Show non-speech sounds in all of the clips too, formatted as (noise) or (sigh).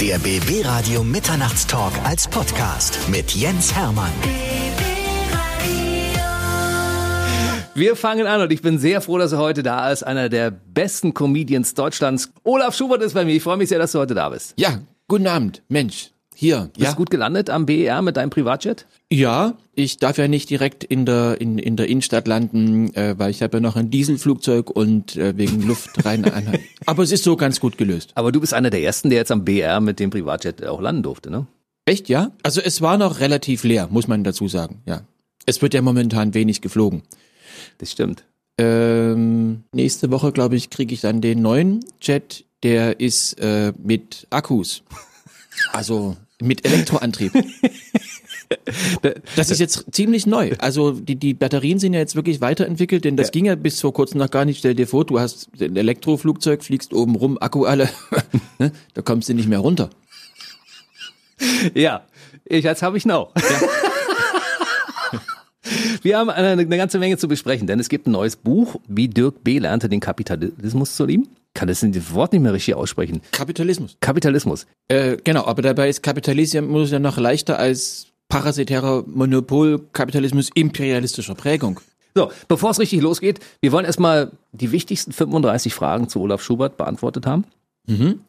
Der BB Radio Mitternachtstalk als Podcast mit Jens Hermann. Wir fangen an und ich bin sehr froh, dass er heute da ist. Einer der besten Comedians Deutschlands. Olaf Schubert ist bei mir. Ich freue mich sehr, dass du heute da bist. Ja, guten Abend, Mensch. Hier, Bist ja. gut gelandet am BER mit deinem Privatjet? Ja, ich darf ja nicht direkt in der in, in der Innenstadt landen, äh, weil ich habe ja noch ein Dieselflugzeug und äh, wegen Luft rein. (laughs) Aber es ist so ganz gut gelöst. Aber du bist einer der Ersten, der jetzt am BER mit dem Privatjet auch landen durfte, ne? Echt, ja? Also es war noch relativ leer, muss man dazu sagen. Ja, es wird ja momentan wenig geflogen. Das stimmt. Ähm, nächste Woche, glaube ich, kriege ich dann den neuen Jet. Der ist äh, mit Akkus, (laughs) also mit Elektroantrieb. (laughs) Das ist jetzt ziemlich neu. Also die, die Batterien sind ja jetzt wirklich weiterentwickelt, denn das Ja. ging ja bis vor kurzem noch gar nicht. Stell dir vor, du hast ein Elektroflugzeug, fliegst oben rum, Akku alle, (laughs) ne? da kommst du nicht mehr runter. Ja, ich, jetzt habe ich noch. (laughs) Wir haben eine, eine ganze Menge zu besprechen, denn es gibt ein neues Buch, wie Dirk B. lernte den Kapitalismus zu lieben. Kann das Wort nicht mehr richtig aussprechen. Kapitalismus. Kapitalismus. Äh, genau, aber dabei ist Kapitalismus ja noch leichter als parasitärer Monopolkapitalismus imperialistischer Prägung. So, bevor es richtig losgeht, wir wollen erstmal die wichtigsten 35 Fragen zu Olaf Schubert beantwortet haben.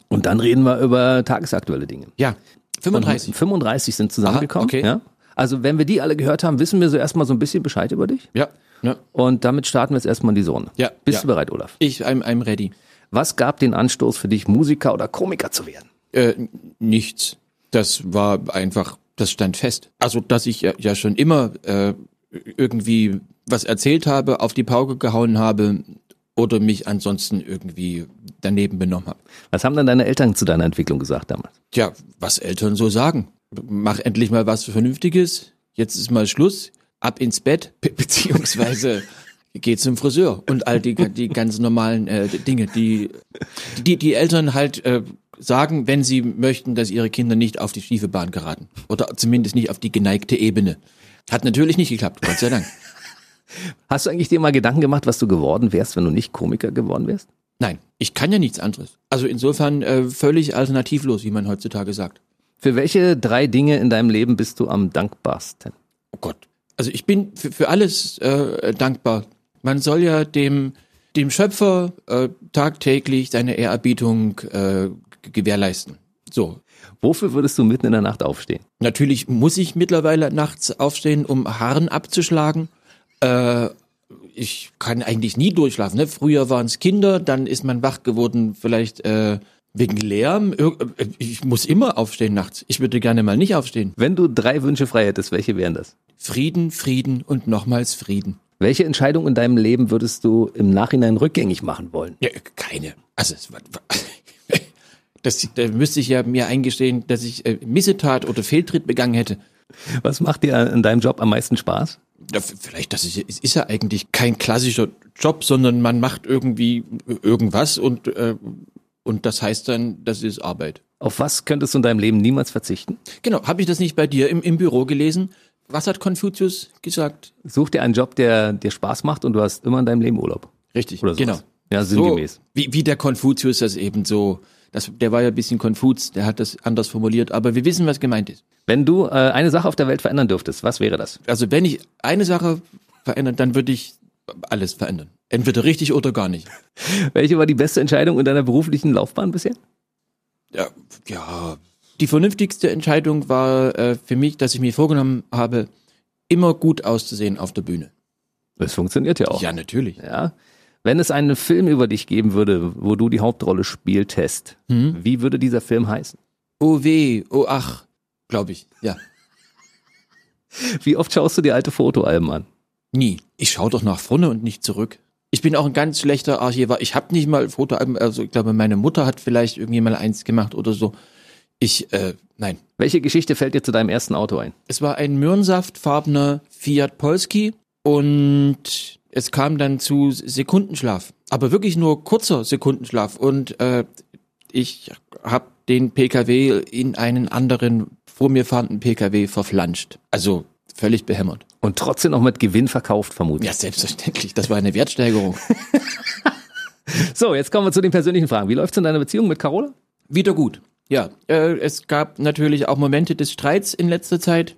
Und dann reden wir über tagesaktuelle Dinge. Ja, 35. Und 35 sind zusammengekommen. Aha, okay. ja? Also wenn wir die alle gehört haben, wissen wir so erstmal so ein bisschen Bescheid über dich. Ja, ja. Und damit starten wir jetzt erstmal in die Zone. Ja, Bist ja. du bereit, Olaf? Ich, I'm, I'm ready. Was gab den Anstoß für dich, Musiker oder Komiker zu werden? Äh, nichts. Das war einfach, das stand fest. Also, dass ich ja, ja schon immer äh, irgendwie was erzählt habe, auf die Pauke gehauen habe oder mich ansonsten irgendwie daneben benommen habe. Was haben dann deine Eltern zu deiner Entwicklung gesagt damals? Tja, was Eltern so sagen. Mach endlich mal was Vernünftiges. Jetzt ist mal Schluss. Ab ins Bett, be beziehungsweise (laughs) geh zum Friseur und all die, die ganz normalen äh, Dinge, die, die die Eltern halt äh, sagen, wenn sie möchten, dass ihre Kinder nicht auf die schiefe Bahn geraten. Oder zumindest nicht auf die geneigte Ebene. Hat natürlich nicht geklappt, Gott sei Dank. Hast du eigentlich dir mal Gedanken gemacht, was du geworden wärst, wenn du nicht Komiker geworden wärst? Nein, ich kann ja nichts anderes. Also insofern äh, völlig alternativlos, wie man heutzutage sagt. Für welche drei Dinge in deinem Leben bist du am dankbarsten? Oh Gott. Also ich bin für, für alles äh, dankbar. Man soll ja dem, dem Schöpfer äh, tagtäglich seine Ehrerbietung äh, gewährleisten. So. Wofür würdest du mitten in der Nacht aufstehen? Natürlich muss ich mittlerweile nachts aufstehen, um Haaren abzuschlagen. Äh, ich kann eigentlich nie durchschlafen. Ne? Früher waren es Kinder, dann ist man wach geworden, vielleicht äh, wegen Lärm. Äh, Ich muss immer aufstehen nachts. Ich würde gerne mal nicht aufstehen. Wenn du drei Wünsche frei hättest, welche wären das? Frieden, Frieden und nochmals Frieden. Welche Entscheidung in deinem Leben würdest du im Nachhinein rückgängig machen wollen? Ja, keine. Also (laughs) das, da müsste ich ja mir eingestehen, dass ich äh, Missetat oder Fehltritt begangen hätte. Was macht dir an deinem Job am meisten Spaß? Ja, vielleicht, das ist, ist ja eigentlich kein klassischer Job, sondern man macht irgendwie irgendwas und äh, und das heißt dann, das ist Arbeit. Auf was könntest du in deinem Leben niemals verzichten? Genau, habe ich das nicht bei dir im, im Büro gelesen? Was hat Konfuzius gesagt? Such dir einen Job, der dir Spaß macht und du hast immer in deinem Leben Urlaub. Richtig, Oder sowas. genau. Ja, So, sinngemäß. wie, wie der Konfuzius das eben so, das, der war ja ein bisschen konfuz, der hat das anders formuliert, aber wir wissen, was gemeint ist. Wenn du äh, eine Sache auf der Welt verändern dürftest, was wäre das? Also wenn ich eine Sache verändern, dann würde ich alles verändern. Entweder richtig oder gar nicht. (laughs) Welche war die beste Entscheidung in deiner beruflichen Laufbahn bisher? Ja, ja. Die vernünftigste Entscheidung war äh, für mich, dass ich mir vorgenommen habe, immer gut auszusehen auf der Bühne. Das funktioniert ja auch. Ja, natürlich. Ja. Wenn es einen Film über dich geben würde, wo du die Hauptrolle spieltest, wie würde dieser Film heißen? Oh weh, oh ach, glaube ich. Ja. (laughs) Wie oft schaust du dir alte Fotoalben an? Nie. Ich schaue doch nach vorne und nicht zurück. Ich bin auch ein ganz schlechter Archivar. Ich habe nicht mal Fotoalben, also ich glaube, meine Mutter hat vielleicht irgendwie mal eins gemacht oder so. Ich, äh, nein. Welche Geschichte fällt dir zu deinem ersten Auto ein? Es war ein möhrensaftfarbener Fiat Polski und es kam dann zu Sekundenschlaf. Aber wirklich nur kurzer Sekundenschlaf. Und äh, ich habe den PKW in einen anderen vor mir fahrenden PKW verflanscht. Also völlig behämmert. Und trotzdem noch mit Gewinn verkauft, vermutlich. Ja, selbstverständlich. Das war eine Wertsteigerung. (laughs) So, jetzt kommen wir zu den persönlichen Fragen. Wie läuft's in deiner Beziehung mit Carola? Wieder gut. Ja, äh, es gab natürlich auch Momente des Streits in letzter Zeit,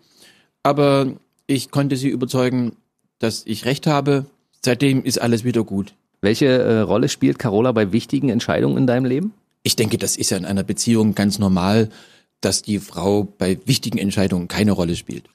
aber ich konnte sie überzeugen, dass ich recht habe. Seitdem ist alles wieder gut. Welche äh, Rolle spielt Carola bei wichtigen Entscheidungen in deinem Leben? Ich denke, das ist ja in einer Beziehung ganz normal, dass die Frau bei wichtigen Entscheidungen keine Rolle spielt.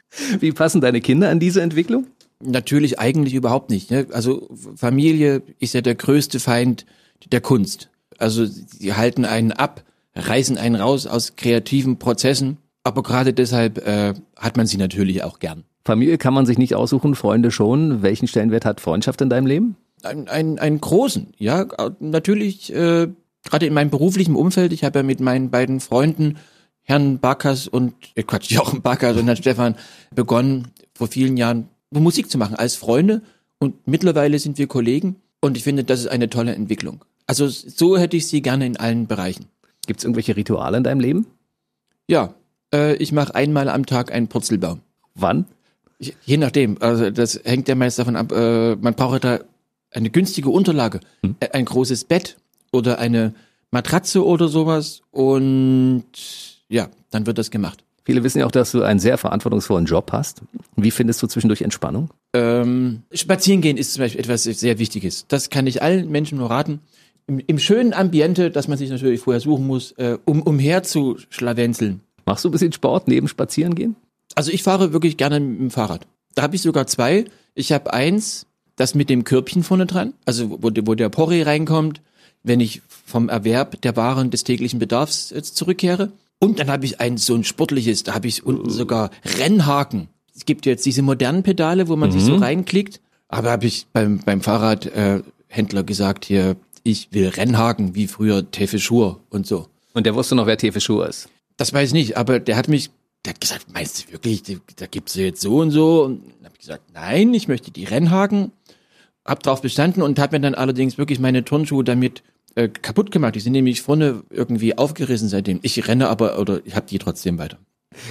Wie passen deine Kinder an diese Entwicklung? Natürlich eigentlich überhaupt nicht. Ne? Also Familie ist ja der größte Feind der Kunst. Also sie halten einen ab, reißen einen raus aus kreativen Prozessen. Aber gerade deshalb äh, hat man sie natürlich auch gern. Familie kann man sich nicht aussuchen, Freunde schon. Welchen Stellenwert hat Freundschaft in deinem Leben? Ein, ein, einen großen, ja. Natürlich, äh, gerade in meinem beruflichen Umfeld, ich habe ja mit meinen beiden Freunden, Herrn Backers und, äh Quatsch, (laughs) Jochen Backers und Herrn Stefan, begonnen, vor vielen Jahren Musik zu machen als Freunde. Und mittlerweile sind wir Kollegen. Und ich finde, das ist eine tolle Entwicklung. Also so hätte ich sie gerne in allen Bereichen. Gibt es irgendwelche Rituale in deinem Leben? Ja, äh, ich mache einmal am Tag einen Purzelbaum. Wann? Ich, je nachdem. Also das hängt ja meist davon ab. Äh, man braucht da eine günstige Unterlage, hm. ein großes Bett oder eine Matratze oder sowas. Und ja, dann wird das gemacht. Viele wissen ja auch, dass du einen sehr verantwortungsvollen Job hast. Wie findest du zwischendurch Entspannung? Ähm, spazieren gehen ist zum Beispiel etwas sehr Wichtiges. Das kann ich allen Menschen nur raten. Im, im schönen Ambiente, das man sich natürlich vorher suchen muss, äh, um umher zu schlawenzeln. Machst du ein bisschen Sport neben Spazieren gehen? Also ich fahre wirklich gerne mit dem Fahrrad. Da habe ich sogar zwei. Ich habe eins, das mit dem Körbchen vorne dran, also wo, wo der Porree reinkommt, wenn ich vom Erwerb der Waren des täglichen Bedarfs äh, zurückkehre. Und dann habe ich ein so ein sportliches, da habe ich unten sogar Rennhaken. Es gibt jetzt diese modernen Pedale, wo man mhm. sich so mhm. reinklickt. Aber habe ich beim, beim Fahrradhändler äh, gesagt, hier, ich will Rennhaken, wie früher Tefe Schur und so. Und der wusste noch, wer Tefe Schur ist? Das weiß ich nicht, aber der hat mich, der hat gesagt, meinst du wirklich, da gibt's jetzt so und so? Und dann habe ich gesagt, nein, ich möchte die Rennhaken. Hab drauf bestanden und habe mir dann allerdings wirklich meine Turnschuhe damit äh, kaputt gemacht. Die sind nämlich vorne irgendwie aufgerissen seitdem. Ich renne aber oder ich habe die trotzdem weiter.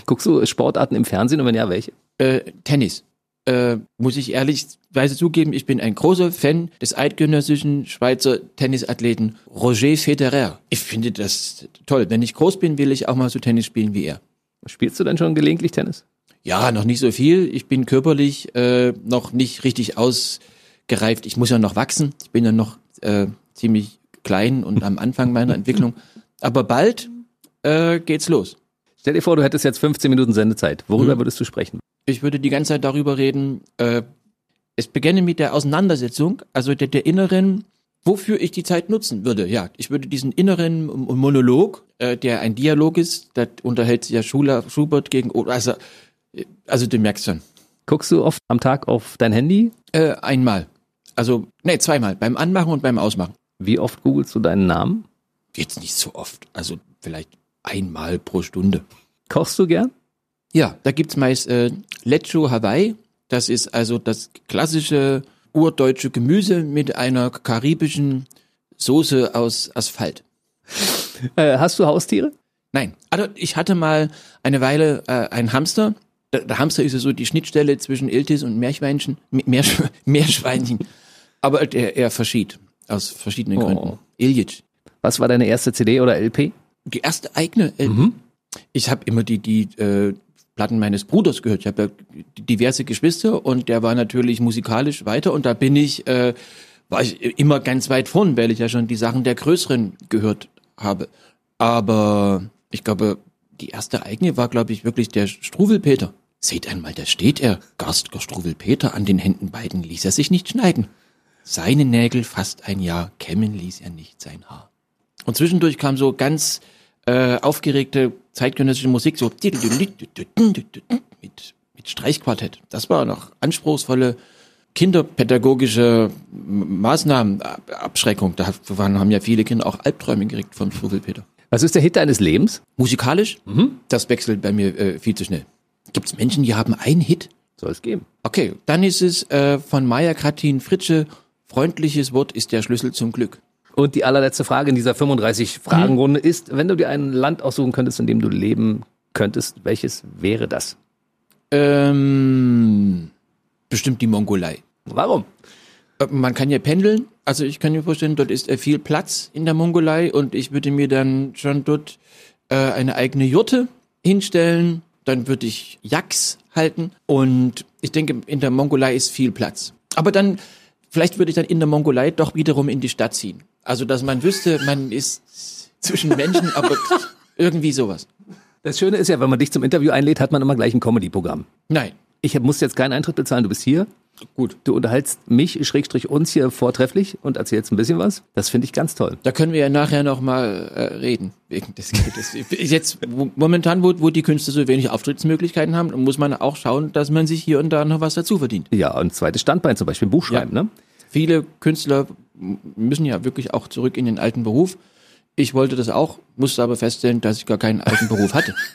Guckst du Sportarten im Fernsehen und wenn ja, welche? Äh, Tennis. Äh, muss ich ehrlichweise zugeben, ich bin ein großer Fan des eidgenössischen Schweizer Tennisathleten Roger Federer. Ich finde das toll. Wenn ich groß bin, will ich auch mal so Tennis spielen wie er. Spielst du dann schon gelegentlich Tennis? Ja, noch nicht so viel. Ich bin körperlich äh, noch nicht richtig ausgereift. Ich muss ja noch wachsen. Ich bin ja noch äh, ziemlich klein und am Anfang meiner Entwicklung. Aber bald äh, geht's los. Stell dir vor, du hättest jetzt 15 Minuten Sendezeit. Worüber mhm. würdest du sprechen? Ich würde die ganze Zeit darüber reden. Äh, es beginne mit der Auseinandersetzung, also der, der inneren, wofür ich die Zeit nutzen würde. Ja, ich würde diesen inneren Monolog, äh, der ein Dialog ist, da unterhält sich ja Schula, Schubert gegen, also, also du merkst schon. Guckst du oft am Tag auf dein Handy? Äh, einmal. Also, nee, zweimal. Beim Anmachen und beim Ausmachen. Wie oft googelst du deinen Namen? Jetzt nicht so oft. Also vielleicht einmal pro Stunde. Kochst du gern? Ja, da gibt's meist äh, Lecho Hawaii. Das ist also das klassische urdeutsche Gemüse mit einer karibischen Soße aus Asphalt. Äh, hast du Haustiere? Nein. Also ich hatte mal eine Weile äh, einen Hamster. Der, der Hamster ist ja so die Schnittstelle zwischen Iltis und Meerschweinchen. Meersch (laughs) Meerschweinchen. Aber der, er verschied. Aus verschiedenen oh. Gründen. Iljic. Was war deine erste CD oder LP? Die erste eigene LP. Mhm. Ich habe immer die, die äh, Platten meines Bruders gehört. Ich habe ja diverse Geschwister und der war natürlich musikalisch weiter und da bin ich, äh, war ich immer ganz weit vorn, weil ich ja schon die Sachen der Größeren gehört habe. Aber ich glaube, die erste eigene war, glaube ich, wirklich der Struwelpeter. Seht einmal, da steht er, garstiger Struwelpeter, an den Händen beiden ließ er sich nicht schneiden. Seine Nägel fast ein Jahr, kämmen ließ er nicht sein Haar. Und zwischendurch kam so ganz äh, aufgeregte zeitgenössische Musik, so mit, mit Streichquartett. Das war noch anspruchsvolle kinderpädagogische Maßnahmen, Abschreckung. Da waren, haben ja viele Kinder auch Albträume gekriegt von Struwelpeter. Was ist der Hit deines Lebens? Musikalisch? Mhm. Das wechselt bei mir äh, viel zu schnell. Gibt es Menschen, die haben einen Hit? Soll es geben. Okay, dann ist es äh, von Maya Kratin Fritsche Freundliches Wort ist der Schlüssel zum Glück. Und die allerletzte Frage in dieser 35 Fragenrunde mhm. ist, wenn du dir ein Land aussuchen könntest, in dem du leben könntest, welches wäre das? Ähm, bestimmt die Mongolei. Warum? Äh, man kann ja pendeln. Also ich kann mir vorstellen, dort ist viel Platz in der Mongolei und ich würde mir dann schon dort äh, eine eigene Jurte hinstellen, dann würde ich Yaks halten und ich denke, in der Mongolei ist viel Platz. Aber dann, vielleicht würde ich dann in der Mongolei doch wiederum in die Stadt ziehen. Also, dass man wüsste, man ist zwischen Menschen, aber (laughs) irgendwie sowas. Das Schöne ist ja, wenn man dich zum Interview einlädt, hat man immer gleich ein Comedy-Programm. Nein. Ich muss jetzt keinen Eintritt bezahlen, du bist hier. Gut. Du unterhältst mich, Schrägstrich uns hier vortrefflich und erzählst ein bisschen was. Das finde ich ganz toll. Da können wir ja nachher noch mal äh, reden wegen des Geldes. (laughs) Jetzt momentan, wo, wo die Künstler so wenig Auftrittsmöglichkeiten haben, muss man auch schauen, dass man sich hier und da noch was dazu verdient. Ja, und zweites Standbein, zum Beispiel ein Buch schreiben, Ja. ne? Viele Künstler müssen ja wirklich auch zurück in den alten Beruf. Ich wollte das auch, musste aber feststellen, dass ich gar keinen alten Beruf hatte. (laughs)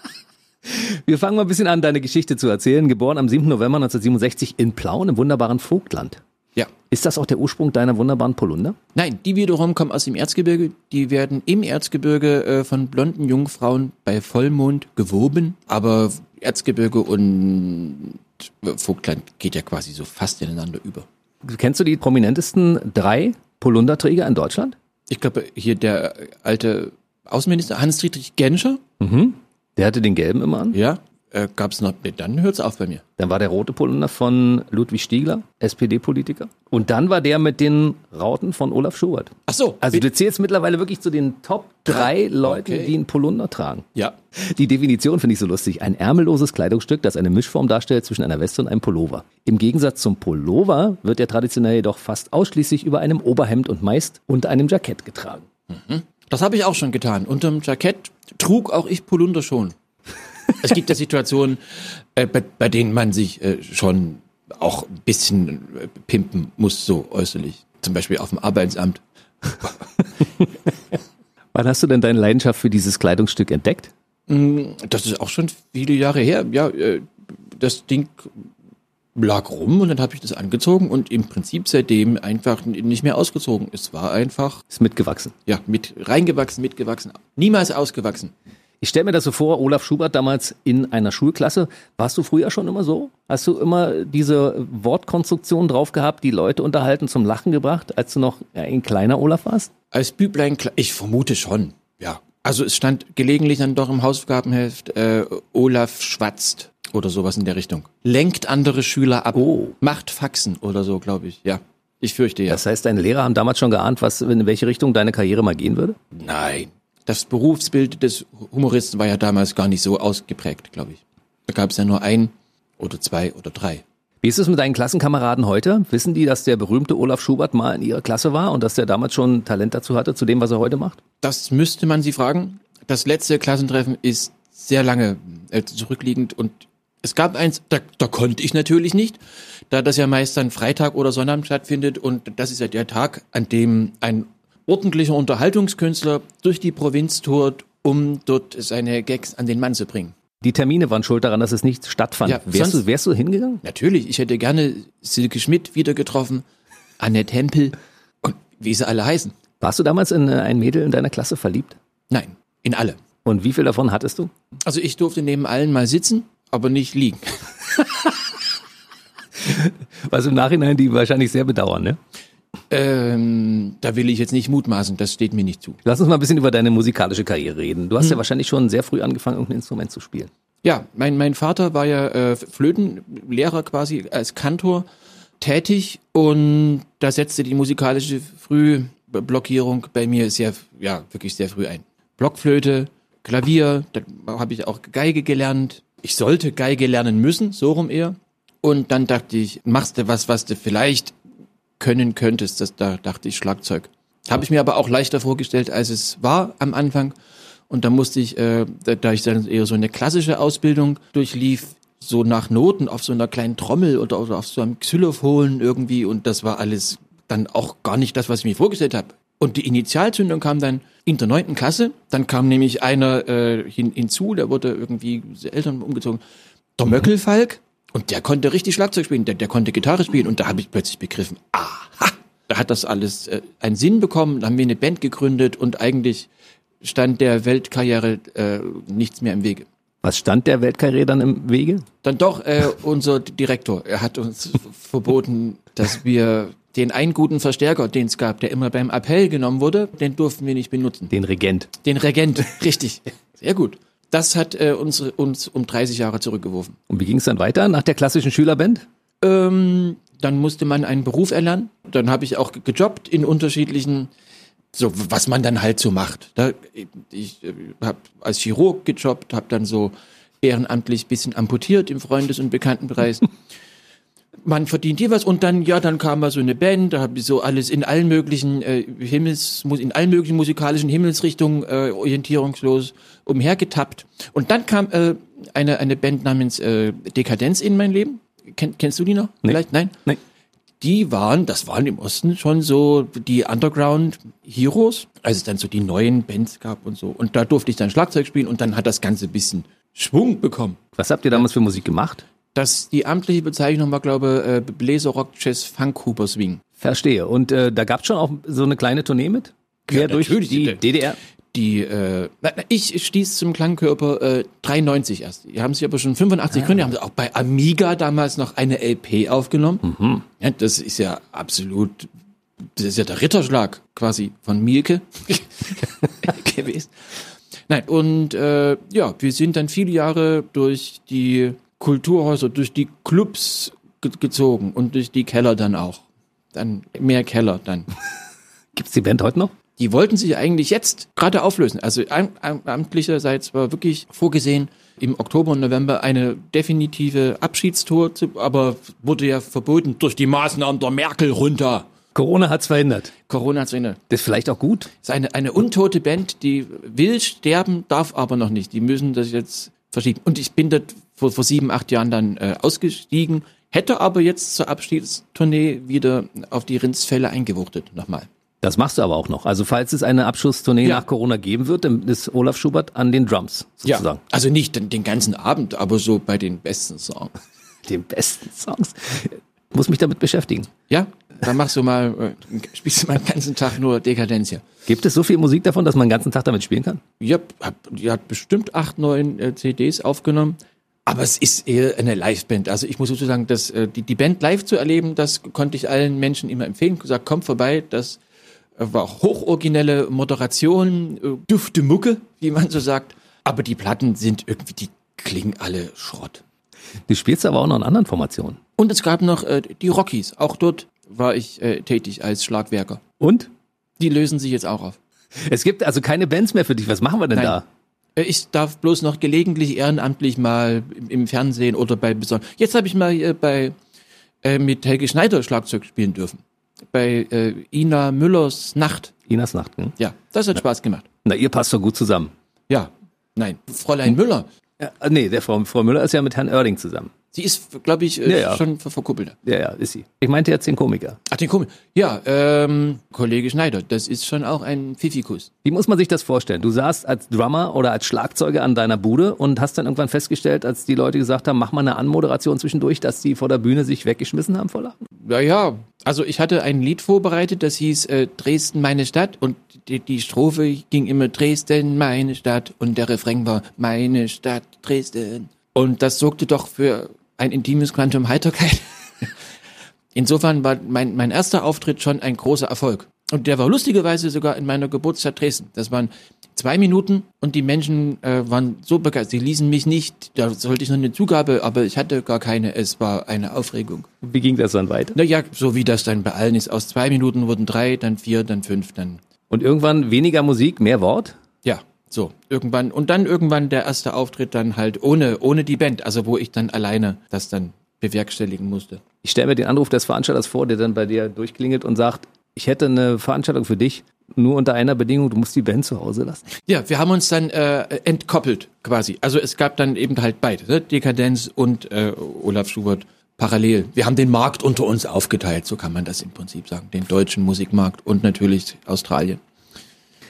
Wir fangen mal ein bisschen an, deine Geschichte zu erzählen. Geboren am 7. November 1967 in Plauen im wunderbaren Vogtland. Ja. Ist das auch der Ursprung deiner wunderbaren Polunder? Nein, die wiederum kommen aus dem Erzgebirge. Die werden im Erzgebirge äh, von blonden Jungfrauen bei Vollmond gewoben. Aber Erzgebirge und Vogtland geht ja quasi so fast ineinander über. Kennst du die prominentesten drei Polunderträger in Deutschland? Ich glaube, hier der alte Außenminister Hans-Dietrich Genscher, Der hatte den gelben immer an. ja, äh, gab's noch, nee, dann hört's auf bei mir. Dann war der rote Polunder von Ludwig Stiegler, SPD-Politiker. Und dann war der mit den Rauten von Olaf Schubert. Ach so, Also du zählst mittlerweile wirklich zu den Top drei Leuten, Okay. die einen Polunder tragen. ja, Die Definition finde ich so lustig. Ein ärmelloses Kleidungsstück, das eine Mischform darstellt zwischen einer Weste und einem Pullover. Im Gegensatz zum Pullover wird er traditionell jedoch fast ausschließlich über einem Oberhemd und meist unter einem Jackett getragen. Das habe ich auch schon getan. Unterm Jackett trug auch ich Polunder schon. Es gibt ja Situationen, äh, bei, bei denen man sich äh, schon auch ein bisschen äh, pimpen muss, so äußerlich. Zum Beispiel auf dem Arbeitsamt. (laughs) Wann hast du denn deine Leidenschaft für dieses Kleidungsstück entdeckt? Das ist auch schon viele Jahre her. Ja, äh, das Ding lag rum und dann habe ich das angezogen und im Prinzip seitdem einfach nicht mehr ausgezogen. Es war einfach, Ist mitgewachsen. ja, mit reingewachsen, mitgewachsen, niemals ausgewachsen. Ich stelle mir das so vor, Olaf Schubert damals in einer Schulklasse. Warst du früher schon immer so? Hast du immer diese Wortkonstruktion drauf gehabt, die Leute unterhalten, zum Lachen gebracht, als du noch ein kleiner Olaf warst? Als Büblein, ich vermute schon, ja. Also es stand gelegentlich dann doch im Hausaufgabenheft, äh, Olaf schwatzt oder sowas in der Richtung. Lenkt andere Schüler ab. Oh. Macht Faxen oder so, glaube ich, ja. Ich fürchte ja. Das heißt, deine Lehrer haben damals schon geahnt, was, in welche Richtung deine Karriere mal gehen würde? Nein. Das Berufsbild des Humoristen war ja damals gar nicht so ausgeprägt, glaube ich. Da gab es ja nur ein oder zwei oder drei. Wie ist es mit deinen Klassenkameraden heute? Wissen die, dass der berühmte Olaf Schubert mal in ihrer Klasse war und dass der damals schon Talent dazu hatte, zu dem, was er heute macht? Das müsste man sie fragen. Das letzte Klassentreffen ist sehr lange äh, zurückliegend und es gab eins, da, da konnte ich natürlich nicht, da das ja meist dann Freitag oder Sonnabend stattfindet und das ist ja der Tag, an dem ein ordentlicher Unterhaltungskünstler durch die Provinz tourt, um dort seine Gags an den Mann zu bringen. Die Termine waren schuld daran, dass es nicht stattfand. Ja, wärst, sonst- du, wärst du hingegangen? Natürlich, ich hätte gerne Silke Schmidt wieder getroffen, Annette Hempel und wie sie alle heißen. Warst du damals in äh, ein Mädel in deiner Klasse verliebt? Nein, in alle. Und wie viel davon hattest du? Also ich durfte neben allen mal sitzen, aber nicht liegen. (laughs) Was im Nachhinein die wahrscheinlich sehr bedauern, ne? Ähm, da will ich jetzt nicht mutmaßen, das steht mir nicht zu. Lass uns mal ein bisschen über deine musikalische Karriere reden. Du hast ja wahrscheinlich schon sehr früh angefangen, irgendein Instrument zu spielen. Ja, mein, mein Vater war ja äh, Flötenlehrer quasi als Kantor tätig und da setzte die musikalische Frühblockierung bei mir sehr, ja, wirklich sehr früh ein. Blockflöte, Klavier, dann habe ich auch Geige gelernt. Ich sollte Geige lernen müssen, so rum eher. Und dann dachte ich, machst du was, was du vielleicht können könntest. Das, da dachte ich Schlagzeug. Habe ich mir aber auch leichter vorgestellt, als es war am Anfang. Und da musste ich, äh, da, ich dann eher so eine klassische Ausbildung durchlief, so nach Noten auf so einer kleinen Trommel oder, oder auf so einem Xylophon irgendwie. Und das war alles dann auch gar nicht das, was ich mir vorgestellt habe. Und die Initialzündung kam dann in der neunten Klasse. Dann kam nämlich einer äh, hin, hinzu, der wurde irgendwie Eltern umgezogen. Der Möckelfalk. Und der konnte richtig Schlagzeug spielen, der, der konnte Gitarre spielen. Und da habe ich plötzlich begriffen, aha, da hat das alles äh, einen Sinn bekommen. Da haben wir eine Band gegründet und eigentlich stand der Weltkarriere äh, nichts mehr im Wege. Was stand der Weltkarriere dann im Wege? Dann doch äh, unser Direktor, er hat uns (laughs) verboten, dass wir den einen guten Verstärker, den es gab, der immer beim Appell genommen wurde, den durften wir nicht benutzen. Den Regent. Den Regent, (laughs) richtig. Sehr gut. Das hat äh, uns, uns um 30 Jahre zurückgeworfen. Und wie ging es dann weiter nach der klassischen Schülerband? Ähm, dann musste man einen Beruf erlernen. Dann habe ich auch ge- gejobbt in unterschiedlichen, so was man dann halt so macht. Da, ich äh, habe als Chirurg gejobbt, habe dann so ehrenamtlich bisschen amputiert im Freundes- und Bekanntenbereich. (laughs) man verdient hier was und dann ja, dann kam mal so eine Band, da habe ich so alles in allen möglichen äh, Himmels, in allen möglichen musikalischen Himmelsrichtungen äh, orientierungslos umhergetappt. Und dann kam äh, eine eine Band namens äh, Dekadenz in mein Leben. Ken, kennst du die noch? Nee. Vielleicht? Nein? Nee. Die waren, das waren im Osten schon so die Underground Heroes, als es dann so die neuen Bands gab und so. Und da durfte ich dann Schlagzeug spielen und dann hat das Ganze ein bisschen Schwung bekommen. Was habt ihr damals für Musik gemacht? Das, die amtliche Bezeichnung war, glaube ich, äh, Bläser Rock Jazz Funk Huber Swing. Verstehe. Und äh, da gab's schon auch so eine kleine Tournee mit? Quer Ja, durch die DDR? Die, äh, ich stieß zum Klangkörper äh, 93 erst. Die haben sich aber schon 85 gegründet, haben sie auch bei Amiga damals noch eine LP aufgenommen. Ja, das ist ja absolut, das ist ja der Ritterschlag quasi von Mielke (laughs) gewesen. Nein, und äh, ja, wir sind dann viele Jahre durch die Kulturhäuser, durch die Clubs ge gezogen und durch die Keller dann auch. Dann mehr Keller dann. (laughs) Gibt's die Band heute noch? Die wollten sich eigentlich jetzt gerade auflösen. Also am- am- amtlicherseits war wirklich vorgesehen, im Oktober und November eine definitive Abschiedstour, zu, aber wurde ja verboten durch die Maßnahmen der Merkel runter. Corona hat's verhindert. Corona zu Ende. Das ist vielleicht auch gut. Das ist eine, eine untote Band, die will sterben, darf aber noch nicht. Die müssen das jetzt verschieben. Und ich bin dort vor, vor sieben, acht Jahren dann äh, ausgestiegen, hätte aber jetzt zur Abschiedstournee wieder auf die Rindsfälle eingewuchtet, nochmal. Das machst du aber auch noch. Also falls es eine Abschlusstournee Ja. nach Corona geben wird, dann ist Olaf Schubert an den Drums sozusagen. Ja, also nicht den, den ganzen Abend, aber so bei den besten Songs. (laughs) Den besten Songs. Muss mich damit beschäftigen. Ja, dann machst du mal, äh, spielst du mal den ganzen Tag nur Dekadenz hier. Gibt es so viel Musik davon, dass man den ganzen Tag damit spielen kann? Ja, hab, die hat bestimmt acht, neun äh, CDs aufgenommen. Aber es ist eher eine Liveband. Also ich muss sozusagen, dass äh, die, die Band live zu erleben, das konnte ich allen Menschen immer empfehlen. Gesagt, kommt vorbei, das äh, war hochoriginelle Moderation, äh, dufte Mucke, wie man so sagt. Aber die Platten sind irgendwie, die klingen alle Schrott. Du spielst aber auch noch in anderen Formationen. Und es gab noch äh, die Rockies. Auch dort war ich äh, tätig als Schlagwerker. Und? Die lösen sich jetzt auch auf. Es gibt also keine Bands mehr für dich. Was machen wir denn Nein. da? Äh, Ich darf bloß noch gelegentlich ehrenamtlich mal im- Fernsehen oder bei besonderen. Jetzt habe ich mal bei äh, mit Helge Schneider Schlagzeug spielen dürfen. Bei äh, Ina Müllers Nacht. Inas Nacht. Hm? Ja, das hat Spaß gemacht. Na, ihr passt doch gut zusammen. Ja, nein, Fräulein Müller. Ja, äh, nee, der Frau, Frau Müller ist ja mit Herrn Oerding zusammen. Sie ist, glaube ich, äh, Ja, ja. schon ver verkuppelt. Ja, ja, ist sie. Ich meinte jetzt den Komiker. Ach, den Kumpel. Ja, ähm, Kollege Schneider, das ist schon auch ein Pfiffikus. Wie muss man sich das vorstellen? Du saßt als Drummer oder als Schlagzeuger an deiner Bude und hast dann irgendwann festgestellt, als die Leute gesagt haben, mach mal eine Anmoderation zwischendurch, dass die vor der Bühne sich weggeschmissen haben vor Lachen? Ja, ja. Also ich hatte ein Lied vorbereitet, das hieß äh, Dresden, meine Stadt. Und die, die Strophe ging immer Dresden, meine Stadt. Und der Refrain war meine Stadt, Dresden. Und das sorgte doch für ein intimes Quantum Heiterkeit. (laughs) Insofern war mein, mein erster Auftritt schon ein großer Erfolg. Und der war lustigerweise sogar in meiner Geburtsstadt Dresden. Das waren zwei Minuten und die Menschen äh, waren so begeistert. Sie ließen mich nicht, da sollte ich noch eine Zugabe, aber ich hatte gar keine. Es war eine Aufregung. Wie ging das dann weiter? Naja, so wie das dann bei allen ist. Aus zwei Minuten wurden drei, dann vier, dann fünf, dann. Und irgendwann weniger Musik, mehr Wort? Ja, so. Irgendwann. Und dann irgendwann der erste Auftritt dann halt ohne, ohne die Band. Also wo ich dann alleine das dann bewerkstelligen musste. Ich stelle mir den Anruf des Veranstalters vor, der dann bei dir durchklingelt und sagt, ich hätte eine Veranstaltung für dich, nur unter einer Bedingung, du musst die Band zu Hause lassen. Ja, wir haben uns dann äh, entkoppelt quasi. Also es gab dann eben halt beide, ne? Dekadenz und äh, Olaf Schubert parallel. Wir haben den Markt unter uns aufgeteilt, so kann man das im Prinzip sagen. Den deutschen Musikmarkt und natürlich Australien.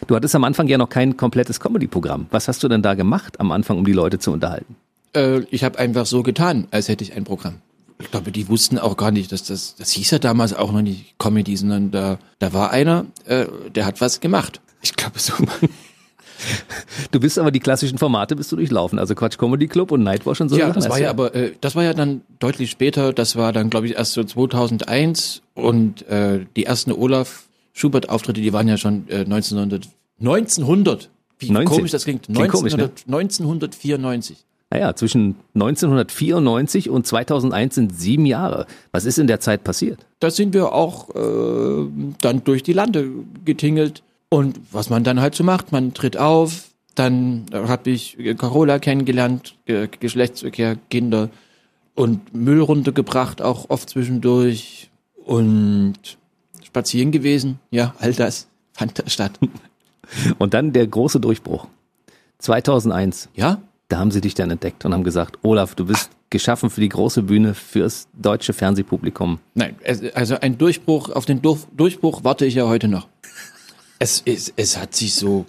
Du hattest am Anfang ja noch kein komplettes Comedy-Programm. Was hast du denn da gemacht am Anfang, um die Leute zu unterhalten? Äh, ich habe einfach so getan, als hätte ich ein Programm. Ich glaube, die wussten auch gar nicht, dass das, das hieß ja damals auch noch nicht Comedy, sondern da, da war einer, äh, der hat was gemacht. Ich glaube so. Du bist aber die klassischen Formate bist du durchlaufen, also Quatsch Comedy Club und Nightwash und so. ja, das war du ja aber, äh, das war ja dann deutlich später. Das war dann, glaube ich, erst so 2001 und äh, die ersten Olaf Schubert Auftritte, die waren ja schon äh, 1900, 1900 Wie 19. komisch das klingt. Klingt komisch, ne? 1994. Naja, zwischen 1994 und 2001 sind sieben Jahre. Was ist in der Zeit passiert? Da sind wir auch äh, dann durch die Lande getingelt. Und was man dann halt so macht, man tritt auf, dann habe ich Carola kennengelernt, Ge Geschlechtsverkehr, Kinder und Müll runtergebracht, auch oft zwischendurch und spazieren gewesen. Ja, all das fand da statt. (laughs) Und dann der große Durchbruch. 2001, Ja, da haben sie dich dann entdeckt und haben gesagt, Olaf, du bist geschaffen für die große Bühne, fürs deutsche Fernsehpublikum. Nein, also ein Durchbruch, auf den Durch, Durchbruch warte ich ja heute noch. Es, es, es hat sich so,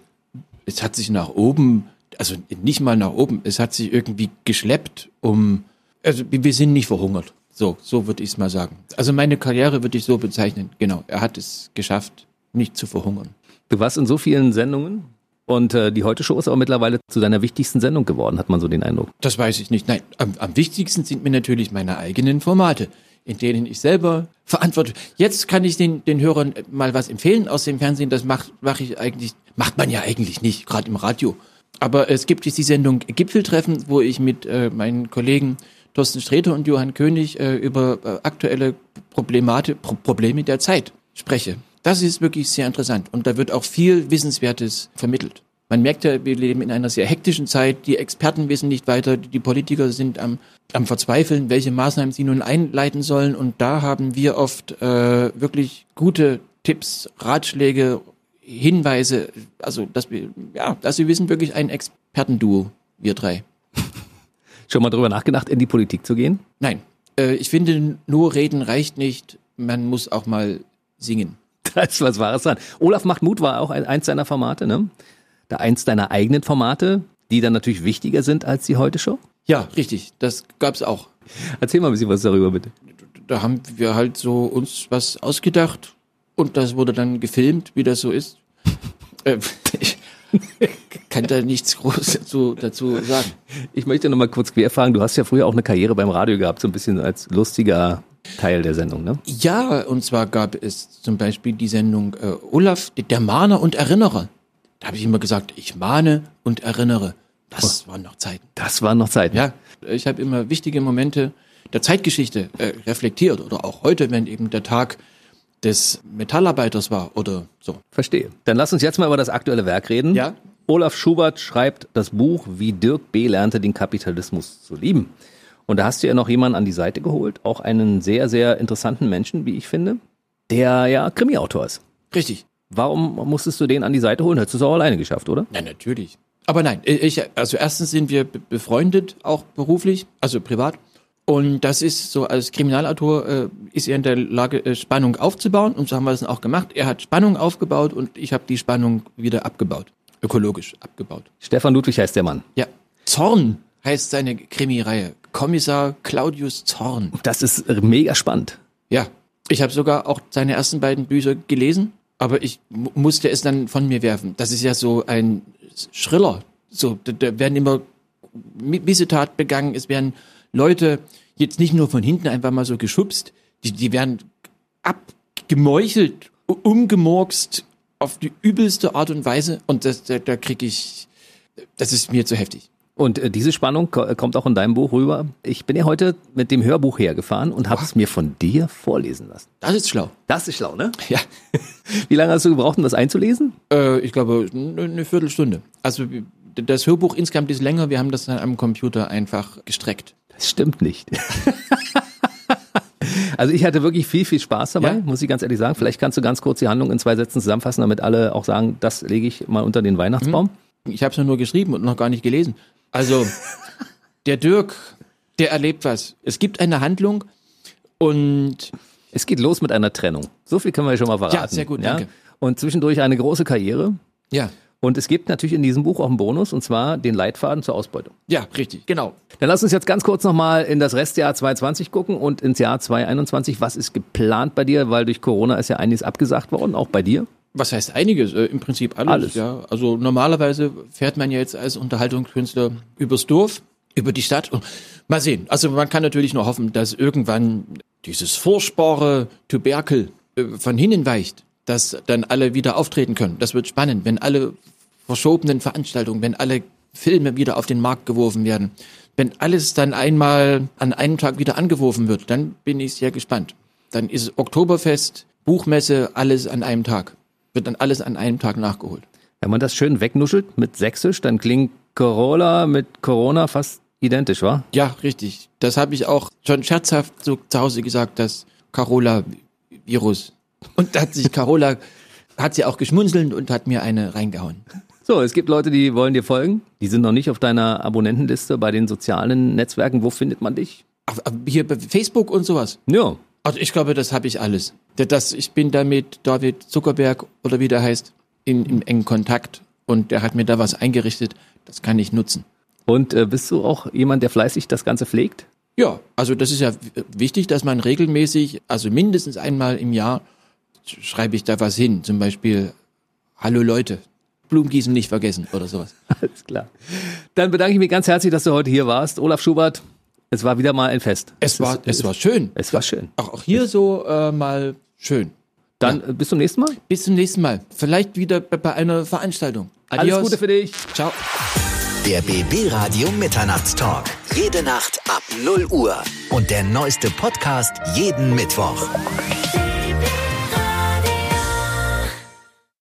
es hat sich nach oben, also nicht mal nach oben, es hat sich irgendwie geschleppt, um, also wir sind nicht verhungert. So, so würde ich es mal sagen. Also meine Karriere würde ich so bezeichnen. Genau, er hat es geschafft, nicht zu verhungern. Du warst in so vielen Sendungen und äh, die Heute-Show ist aber mittlerweile zu deiner wichtigsten Sendung geworden, hat man so den Eindruck. Das weiß ich nicht. Nein, am, am wichtigsten sind mir natürlich meine eigenen Formate, in denen ich selber verantworte. Jetzt kann ich den, den Hörern mal was empfehlen aus dem Fernsehen. Das macht mach ich eigentlich, macht man ja eigentlich nicht, gerade im Radio. Aber es gibt jetzt die Sendung Gipfeltreffen, wo ich mit äh, meinen Kollegen Thorsten Sträter und Johann König äh, über äh, aktuelle Problemate, Pro Probleme der Zeit spreche. Das ist wirklich sehr interessant und da wird auch viel Wissenswertes vermittelt. Man merkt ja, wir leben in einer sehr hektischen Zeit. Die Experten wissen nicht weiter, die Politiker sind am, am Verzweifeln, welche Maßnahmen sie nun einleiten sollen. Und da haben wir oft äh, wirklich gute Tipps, Ratschläge, Hinweise. Also, dass wir, ja, dass wir wissen, wirklich ein Expertenduo, wir drei. (laughs) Schon mal drüber nachgedacht, in die Politik zu gehen? Nein, äh, ich finde, nur reden reicht nicht. Man muss auch mal singen. (laughs) Da ist was Wahres dran. Olaf macht Mut war auch ein, eins deiner Formate, ne? Da eins deiner eigenen Formate, die dann natürlich wichtiger sind als die Heute-Show. Ja, richtig. Das gab's auch. Erzähl mal ein bisschen was darüber, bitte. da haben wir halt so uns was ausgedacht und das wurde dann gefilmt, wie das so ist. (laughs) Äh, ich kann da nichts groß dazu, dazu sagen. Ich möchte noch mal kurz querfragen. Du hast ja früher auch eine Karriere beim Radio gehabt, so ein bisschen als lustiger Teil der Sendung, ne? Ja, und zwar gab es zum Beispiel die Sendung äh, Olaf, der Mahner und Erinnerer. Da habe ich immer gesagt, ich mahne und erinnere. Das waren noch Zeiten. Das waren noch Zeiten. Ja, ich habe immer wichtige Momente der Zeitgeschichte äh, reflektiert oder auch heute, wenn eben der Tag des Metallarbeiters war oder so. Verstehe. Dann lass uns jetzt mal über das aktuelle Werk reden. Ja. Olaf Schubert schreibt das Buch, wie Dirk B. lernte, den Kapitalismus zu lieben. Und da hast du ja noch jemanden an die Seite geholt, auch einen sehr, sehr interessanten Menschen, wie ich finde, der ja Krimi-Autor ist. Richtig. Warum musstest du den an die Seite holen? Hättest du es auch alleine geschafft, oder? Na, natürlich. Aber nein, ich, also erstens sind wir be- befreundet, auch beruflich, also privat. Und das ist so, als Kriminalautor äh, ist er in der Lage, äh, Spannung aufzubauen. Und so haben wir es dann auch gemacht. Er hat Spannung aufgebaut und ich habe die Spannung wieder abgebaut. Ökologisch abgebaut. Stefan Ludwig heißt der Mann. Ja. Zorn heißt seine Krimireihe. Kommissar Claudius Zorn. Das ist äh, mega spannend. Ja. Ich habe sogar auch seine ersten beiden Bücher gelesen, aber ich mu- musste es dann von mir werfen. Das ist ja so ein Schriller. So, da, da werden immer Mi- Missetat begangen, es werden Leute jetzt nicht nur von hinten einfach mal so geschubst, die, die werden abgemeuchelt, umgemurkst auf die übelste Art und Weise und das, da, da krieg ich, das ist mir zu heftig. Und äh, diese Spannung ko- kommt auch in deinem Buch rüber. Ich bin ja heute mit dem Hörbuch hergefahren und habe es mir von dir vorlesen lassen. Das ist schlau. Das ist schlau, ne? (laughs) Ja. (laughs) Wie lange hast du gebraucht, um das einzulesen? Äh, ich glaube, eine Viertelstunde. Also das Hörbuch insgesamt ist länger, wir haben das dann am Computer einfach gestreckt. Das stimmt nicht. (laughs) also ich hatte wirklich viel, viel Spaß dabei, Ja. muss ich ganz ehrlich sagen. Vielleicht kannst du ganz kurz die Handlung in zwei Sätzen zusammenfassen, damit alle auch sagen, das lege ich mal unter den Weihnachtsbaum. Ich habe es ja nur geschrieben und noch gar nicht gelesen. Also, der Dirk, der erlebt was. Es gibt eine Handlung und Es geht los mit einer Trennung. So viel können wir schon mal verraten. sehr gut, danke. Und zwischendurch eine große Karriere. ja, Und es gibt natürlich in diesem Buch auch einen Bonus, und zwar den Leitfaden zur Ausbeutung. ja, richtig, genau. Dann lass uns jetzt ganz kurz nochmal in das Restjahr 2020 gucken und ins Jahr 2021. Was ist geplant bei dir? Weil durch Corona ist ja einiges abgesagt worden, auch bei dir. Was heißt einiges? Äh, Im Prinzip alles, Alles. Ja, also normalerweise fährt man ja jetzt als Unterhaltungskünstler übers Dorf, über die Stadt. Und mal sehen. Also man kann natürlich nur hoffen, dass irgendwann dieses furchtbare Tuberkel äh, von hinnen weicht, dass dann alle wieder auftreten können. Das wird spannend, wenn alle verschobenen Veranstaltungen, wenn alle Filme wieder auf den Markt geworfen werden, wenn alles dann einmal an einem Tag wieder angeworfen wird, dann bin ich sehr gespannt. Dann ist Oktoberfest, Buchmesse, alles an einem Tag. Wird dann alles an einem Tag nachgeholt. Wenn man das schön wegnuschelt mit Sächsisch, dann klingt Corolla mit Corona fast identisch, wa? Ja, richtig. Das habe ich auch schon scherzhaft so zu Hause gesagt, das Carola-Virus. Und da hat sich Carola, hat sie auch geschmunzelt und hat mir eine reingehauen. So, es gibt Leute, die wollen dir folgen. Die sind noch nicht auf deiner Abonnentenliste bei den sozialen Netzwerken. Wo findet man dich? Hier bei Facebook und sowas. Ja. Also ich glaube, das habe ich alles. Das, ich bin da mit David Zuckerberg oder wie der heißt, in, in engen Kontakt und der hat mir da was eingerichtet. Das kann ich nutzen. Und äh, bist du auch jemand, der fleißig das Ganze pflegt? Ja, also das ist ja wichtig, dass man regelmäßig, also mindestens einmal im Jahr, schreibe ich da was hin. Zum Beispiel, hallo Leute, Blumengießen nicht vergessen oder sowas. (laughs) Alles klar. Dann bedanke ich mich ganz herzlich, dass du heute hier warst. Olaf Schubert, es war wieder mal ein Fest. Es war, es war schön. Es war schön. Auch, auch hier so äh, mal schön. Dann ja. bis zum nächsten Mal. Bis zum nächsten Mal. Vielleicht wieder bei einer Veranstaltung. Adios. Alles Gute für dich. Ciao. Der BB Radio Mitternachtstalk. Jede Nacht ab 0 Uhr. Und der neueste Podcast jeden Mittwoch.